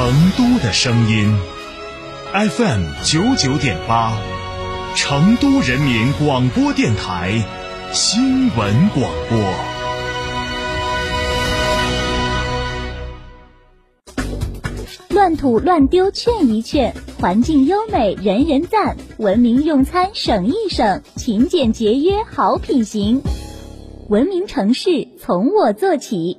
成都的声音，FM 九九点八，成都人民广播电台新闻广播。乱吐乱丢劝一劝，环境优美人人赞，文明用餐省一省，勤俭节约好品行。文明城市从我做起。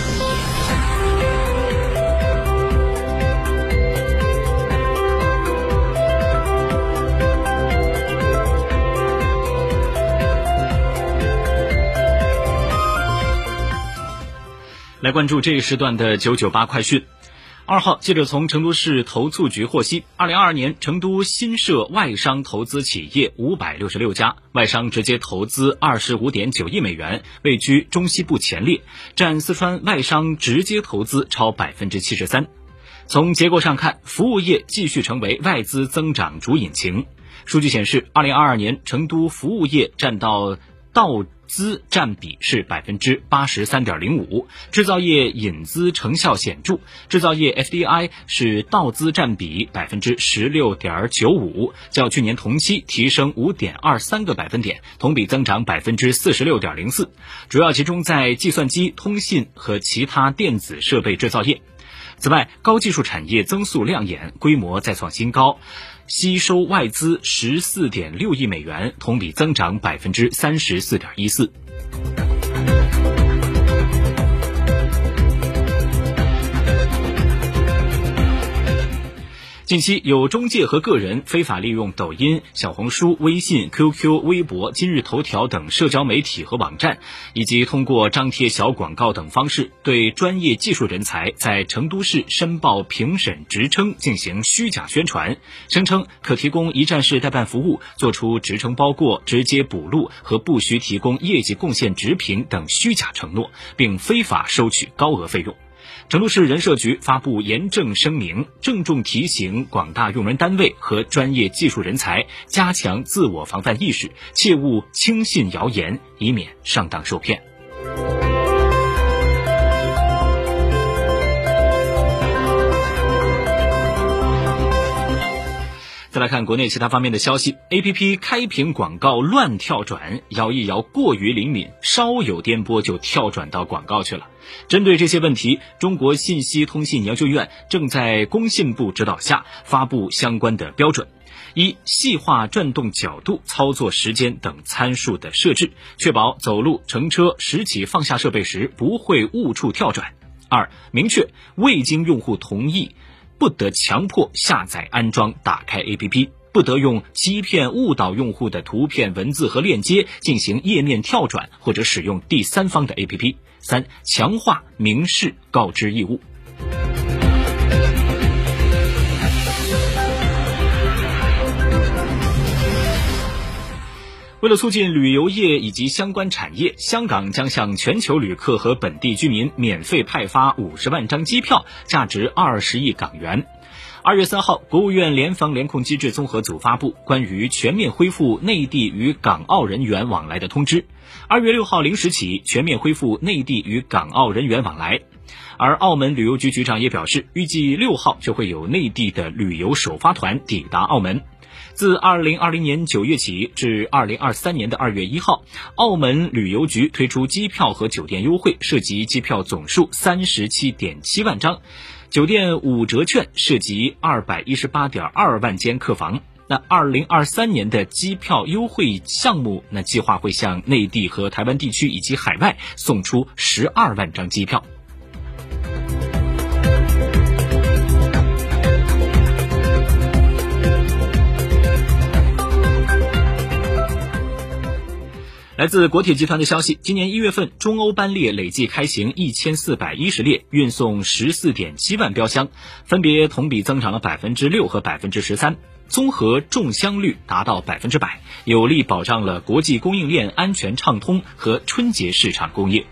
来关注这一时段的九九八快讯。二号，记者从成都市投促局获悉，二零二二年成都新设外商投资企业五百六十六家，外商直接投资二十五点九亿美元，位居中西部前列，占四川外商直接投资超百分之七十三。从结构上看，服务业继续成为外资增长主引擎。数据显示，二零二二年成都服务业占到到资占比是百分之八十三点零五，制造业引资成效显著，制造业 FDI 是到资占比百分之十六点九五，较去年同期提升五点二三个百分点，同比增长百分之四十六点零四，主要集中在计算机、通信和其他电子设备制造业。此外，高技术产业增速亮眼，规模再创新高。吸收外资十四点六亿美元，同比增长百分之三十四点一四。近期有中介和个人非法利用抖音、小红书、微信、QQ、微博、今日头条等社交媒体和网站，以及通过张贴小广告等方式，对专业技术人才在成都市申报评审职称进行虚假宣传，声称可提供一站式代办服务，做出职称包过、直接补录和不需提供业绩贡献直评等虚假承诺，并非法收取高额费用。成都市人社局发布严正声明，郑重提醒广大用人单位和专业技术人才加强自我防范意识，切勿轻信谣言，以免上当受骗。再来看国内其他方面的消息，A P P 开屏广告乱跳转，摇一摇过于灵敏，稍有颠簸就跳转到广告去了。针对这些问题，中国信息通信研究院正在工信部指导下发布相关的标准：一、细化转动角度、操作时间等参数的设置，确保走路、乘车、拾起、放下设备时不会误触跳转；二、明确未经用户同意。不得强迫下载、安装、打开 APP，不得用欺骗、误导用户的图片、文字和链接进行页面跳转，或者使用第三方的 APP。三、强化明示告知义务。为了促进旅游业以及相关产业，香港将向全球旅客和本地居民免费派发五十万张机票，价值二十亿港元。二月三号，国务院联防联控机制综合组发布关于全面恢复内地与港澳人员往来的通知。二月六号零时起，全面恢复内地与港澳人员往来。而澳门旅游局局长也表示，预计六号就会有内地的旅游首发团抵达澳门。自二零二零年九月起至二零二三年的二月一号，澳门旅游局推出机票和酒店优惠，涉及机票总数三十七点七万张，酒店五折券涉及二百一十八点二万间客房。那二零二三年的机票优惠项目，那计划会向内地和台湾地区以及海外送出十二万张机票。来自国铁集团的消息，今年一月份中欧班列累计开行一千四百一十列，运送十四点七万标箱，分别同比增长了百分之六和百分之十三。综合重箱率达到百分之百，有力保障了国际供应链安全畅通和春节市场供应。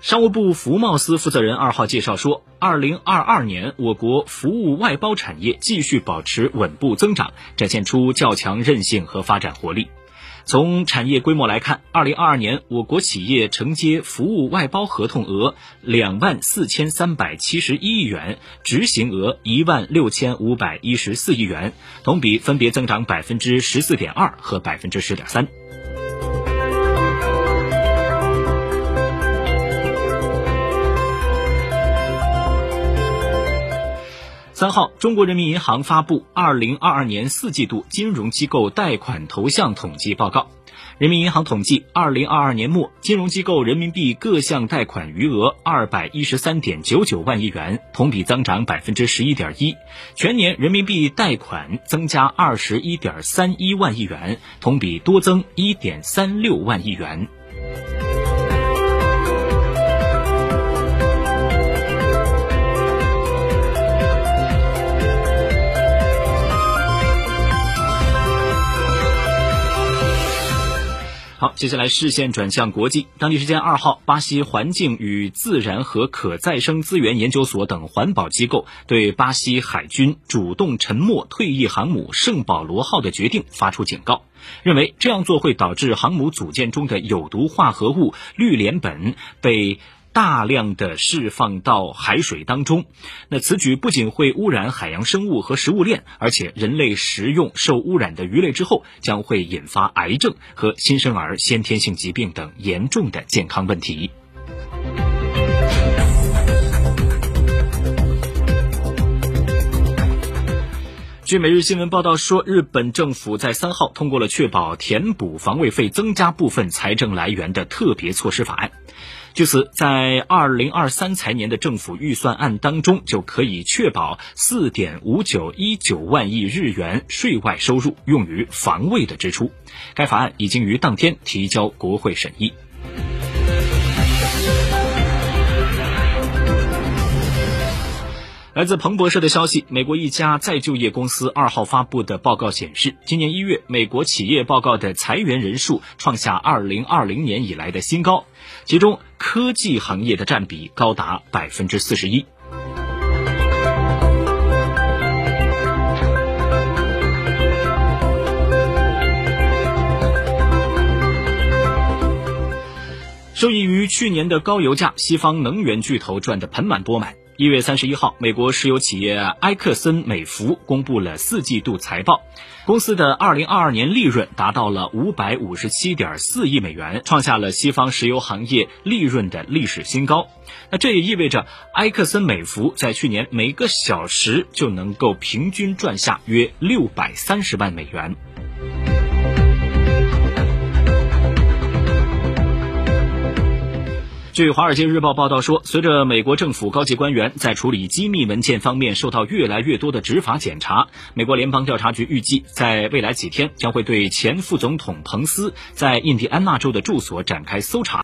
商务部服贸司负责人二号介绍说，二零二二年我国服务外包产业继续保持稳步增长，展现出较强韧性和发展活力。从产业规模来看，二零二二年我国企业承接服务外包合同额两万四千三百七十一亿元，执行额一万六千五百一十四亿元，同比分别增长百分之十四点二和百分之十点三。三号，中国人民银行发布二零二二年四季度金融机构贷款投向统计报告。人民银行统计，二零二二年末，金融机构人民币各项贷款余额二百一十三点九九万亿元，同比增长百分之十一点一。全年人民币贷款增加二十一点三一万亿元，同比多增一点三六万亿元。好，接下来视线转向国际。当地时间二号，巴西环境与自然和可再生资源研究所等环保机构对巴西海军主动沉没退役航母“圣保罗号”的决定发出警告，认为这样做会导致航母组件中的有毒化合物氯联苯被。大量的释放到海水当中，那此举不仅会污染海洋生物和食物链，而且人类食用受污染的鱼类之后，将会引发癌症和新生儿先天性疾病等严重的健康问题。据每日新闻报道说，日本政府在三号通过了确保填补防卫费增加部分财政来源的特别措施法案。据此，在二零二三财年的政府预算案当中，就可以确保四点五九一九万亿日元税外收入用于防卫的支出。该法案已经于当天提交国会审议。来自彭博社的消息，美国一家再就业公司二号发布的报告显示，今年一月，美国企业报告的裁员人数创下二零二零年以来的新高，其中科技行业的占比高达百分之四十一。受益于去年的高油价，西方能源巨头赚得盆满钵满。一月三十一号，美国石油企业埃克森美孚公布了四季度财报，公司的二零二二年利润达到了五百五十七点四亿美元，创下了西方石油行业利润的历史新高。那这也意味着埃克森美孚在去年每个小时就能够平均赚下约六百三十万美元。据《华尔街日报》报道说，随着美国政府高级官员在处理机密文件方面受到越来越多的执法检查，美国联邦调查局预计在未来几天将会对前副总统彭斯在印第安纳州的住所展开搜查。